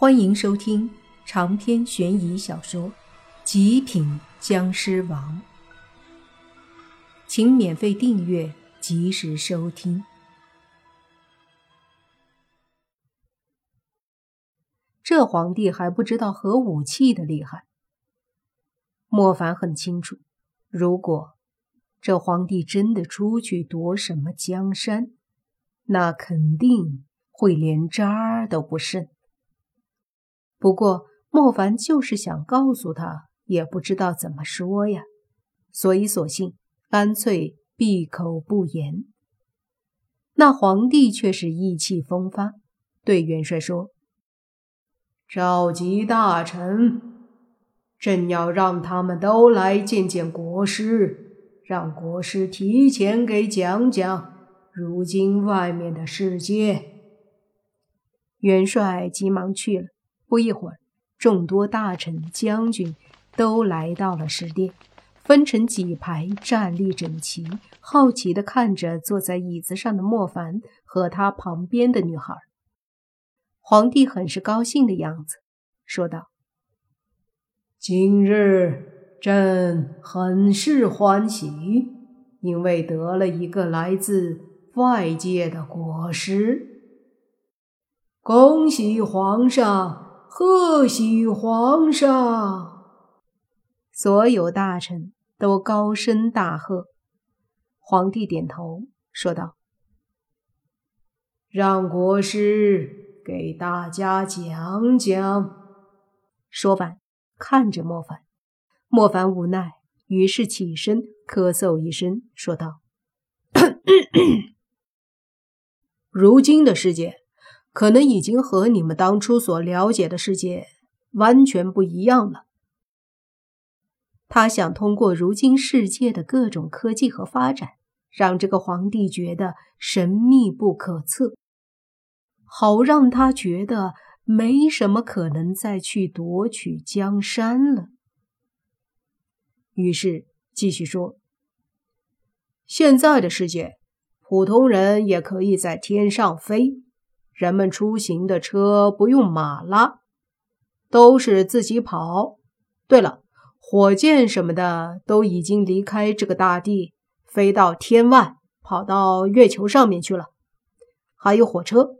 欢迎收听长篇悬疑小说《极品僵尸王》，请免费订阅，及时收听。这皇帝还不知道核武器的厉害。莫凡很清楚，如果这皇帝真的出去夺什么江山，那肯定会连渣都不剩。不过，莫凡就是想告诉他，也不知道怎么说呀，所以索性干脆闭口不言。那皇帝却是意气风发，对元帅说：“召集大臣，朕要让他们都来见见国师，让国师提前给讲讲如今外面的世界。”元帅急忙去了。不一会儿，众多大臣、将军都来到了石殿，分成几排站立整齐，好奇地看着坐在椅子上的莫凡和他旁边的女孩。皇帝很是高兴的样子，说道：“今日朕很是欢喜，因为得了一个来自外界的果实。恭喜皇上！”贺喜皇上！所有大臣都高声大喝。皇帝点头说道：“让国师给大家讲讲。”说完，看着莫凡。莫凡无奈，于是起身咳嗽一声，说道“ 如今的世界……”可能已经和你们当初所了解的世界完全不一样了。他想通过如今世界的各种科技和发展，让这个皇帝觉得神秘不可测，好让他觉得没什么可能再去夺取江山了。于是继续说：“现在的世界，普通人也可以在天上飞。”人们出行的车不用马拉，都是自己跑。对了，火箭什么的都已经离开这个大地，飞到天外，跑到月球上面去了。还有火车，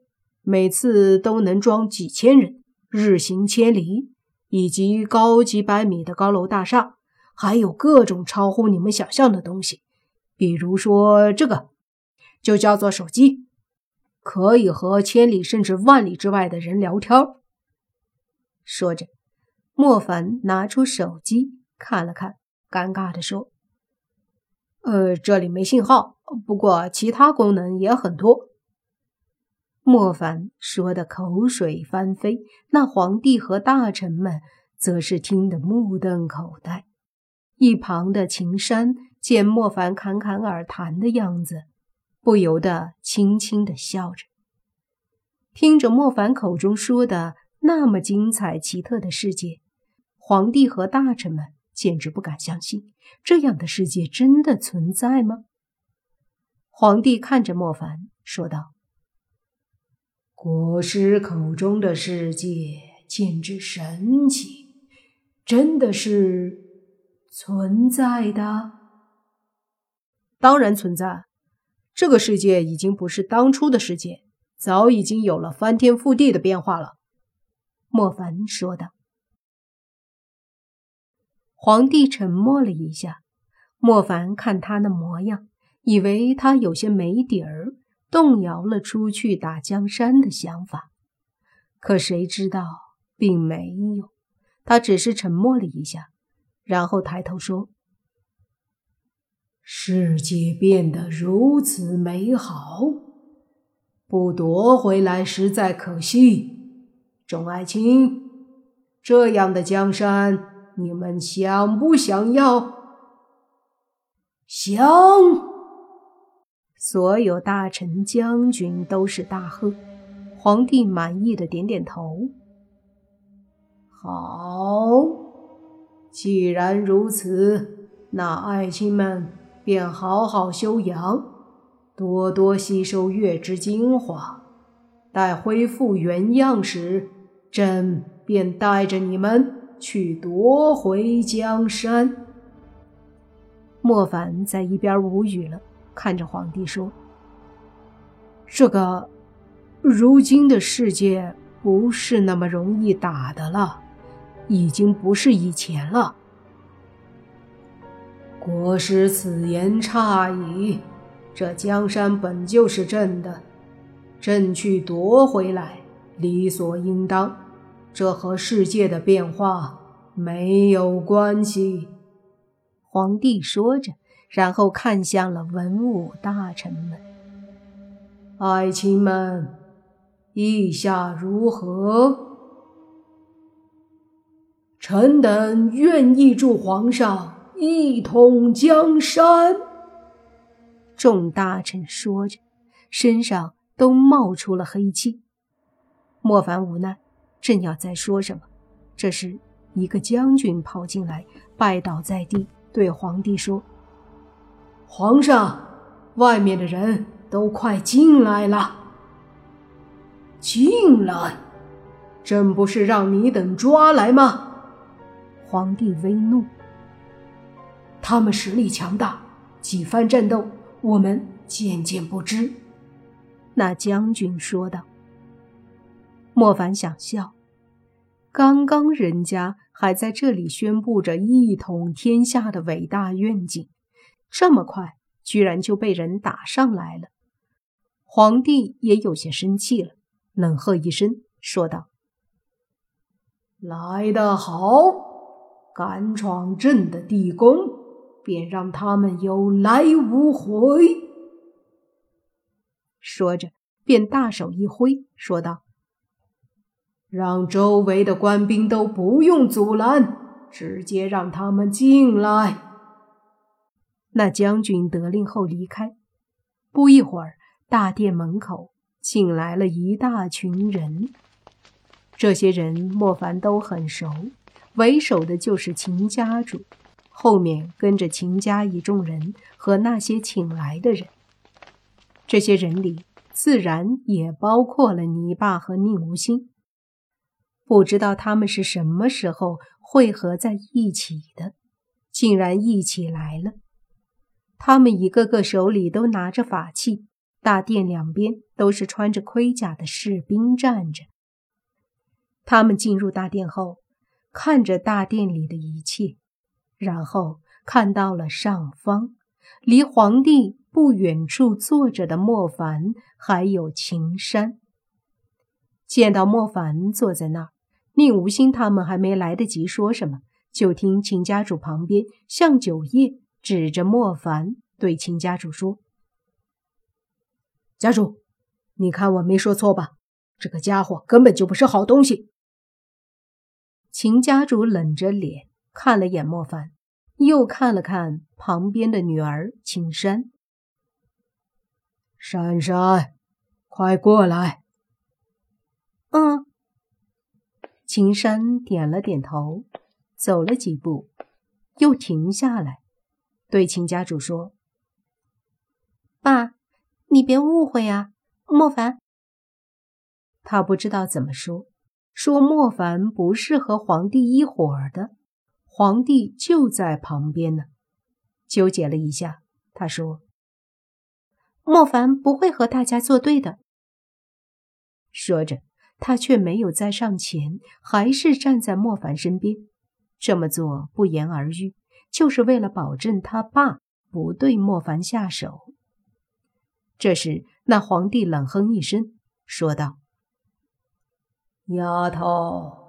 每次都能装几千人，日行千里，以及高几百米的高楼大厦，还有各种超乎你们想象的东西，比如说这个，就叫做手机。可以和千里甚至万里之外的人聊天。说着，莫凡拿出手机看了看，尴尬地说：“呃，这里没信号，不过其他功能也很多。”莫凡说的口水翻飞，那皇帝和大臣们则是听得目瞪口呆。一旁的秦山见莫凡侃侃而谈的样子。不由得轻轻的笑着，听着莫凡口中说的那么精彩奇特的世界，皇帝和大臣们简直不敢相信，这样的世界真的存在吗？皇帝看着莫凡说道：“国师口中的世界简直神奇，真的是存在的？当然存在。”这个世界已经不是当初的世界，早已经有了翻天覆地的变化了。”莫凡说道。皇帝沉默了一下，莫凡看他那模样，以为他有些没底儿，动摇了出去打江山的想法。可谁知道并没有，他只是沉默了一下，然后抬头说。世界变得如此美好，不夺回来实在可惜。众爱卿，这样的江山，你们想不想要？想！所有大臣、将军都是大喝。皇帝满意的点点头。好，既然如此，那爱卿们。便好好休养，多多吸收月之精华。待恢复原样时，朕便带着你们去夺回江山。”莫凡在一边无语了，看着皇帝说：“这个，如今的世界不是那么容易打的了，已经不是以前了。国师此言差矣，这江山本就是朕的，朕去夺回来，理所应当，这和世界的变化没有关系。”皇帝说着，然后看向了文武大臣们：“爱卿们，意下如何？臣等愿意助皇上一统江山。”众大臣说着，身上都冒出了黑气。莫凡无奈，正要再说什么，这时一个将军跑进来，拜倒在地。对皇帝说：“皇上，外面的人都快进来了。进来，朕不是让你等抓来吗？”皇帝微怒：“他们实力强大，几番战斗，我们渐渐不知。”那将军说道。莫凡想笑，刚刚人家。还在这里宣布着一统天下的伟大愿景，这么快居然就被人打上来了。皇帝也有些生气了，冷喝一声，说道：“来得好，敢闯朕的地宫，便让他们有来无回。”说着，便大手一挥，说道。让周围的官兵都不用阻拦，直接让他们进来。那将军得令后离开，不一会儿，大殿门口进来了一大群人。这些人莫凡都很熟，为首的就是秦家主，后面跟着秦家一众人和那些请来的人。这些人里自然也包括了泥巴和宁无心。不知道他们是什么时候汇合在一起的，竟然一起来了。他们一个个手里都拿着法器，大殿两边都是穿着盔甲的士兵站着。他们进入大殿后，看着大殿里的一切，然后看到了上方离皇帝不远处坐着的莫凡，还有秦山。见到莫凡坐在那儿。宁无心他们还没来得及说什么，就听秦家主旁边向九叶指着莫凡对秦家主说：“家主，你看我没说错吧？这个家伙根本就不是好东西。”秦家主冷着脸看了眼莫凡，又看了看旁边的女儿秦珊：“珊珊，快过来。”“嗯。”秦山点了点头，走了几步，又停下来，对秦家主说：“爸，你别误会啊，莫凡。”他不知道怎么说，说莫凡不是和皇帝一伙儿的，皇帝就在旁边呢。纠结了一下，他说：“莫凡不会和大家作对的。”说着。他却没有再上前，还是站在莫凡身边。这么做不言而喻，就是为了保证他爸不对莫凡下手。这时，那皇帝冷哼一声，说道：“丫头，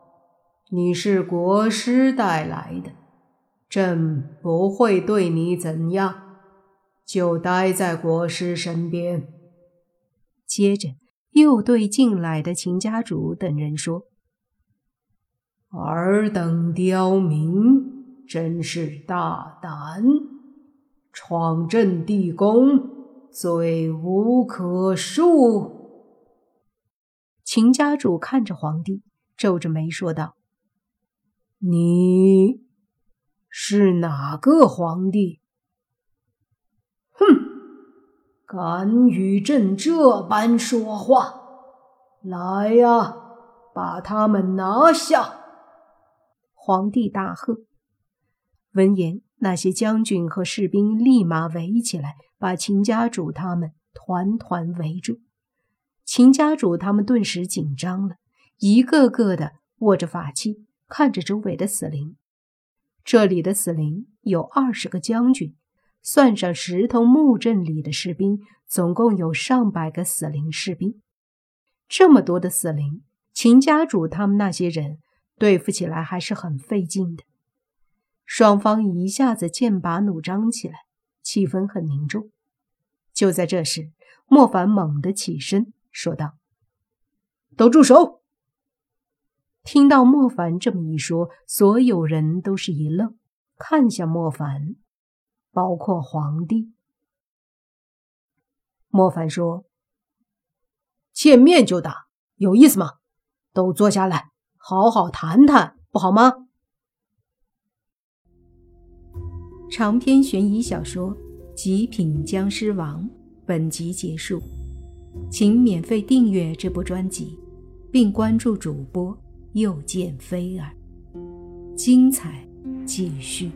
你是国师带来的，朕不会对你怎样，就待在国师身边。”接着。又对进来的秦家主等人说：“尔等刁民，真是大胆，闯朕地宫，罪无可恕。”秦家主看着皇帝，皱着眉说道：“你是哪个皇帝？哼！”敢与朕这般说话，来呀，把他们拿下！皇帝大喝。闻言，那些将军和士兵立马围起来，把秦家主他们团团围住。秦家主他们顿时紧张了，一个个的握着法器，看着周围的死灵。这里的死灵有二十个将军，算上石头木阵里的士兵，总共有上百个死灵士兵。这么多的死灵，秦家主他们那些人对付起来还是很费劲的。双方一下子剑拔弩张起来，气氛很凝重。就在这时，莫凡猛地起身说道：“都住手！”听到莫凡这么一说，所有人都是一愣，看向莫凡，包括皇帝。莫凡说：“见面就打，有意思吗？都坐下来，好好谈谈，不好吗？”长篇悬疑小说《极品僵尸王》本集结束，请免费订阅这部专辑，并关注主播又见飞儿，精彩继续。